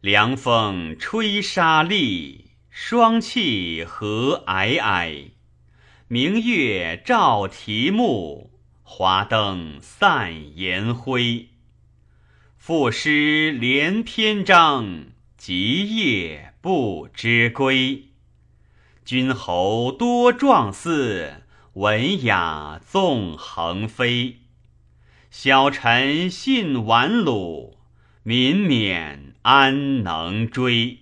凉风吹沙砾，霜气何皑皑。明月照题目，华灯散颜辉。赋诗连篇章，极夜不知归。君侯多壮肆，文雅纵横飞。小臣信晚鲁，民免安能追？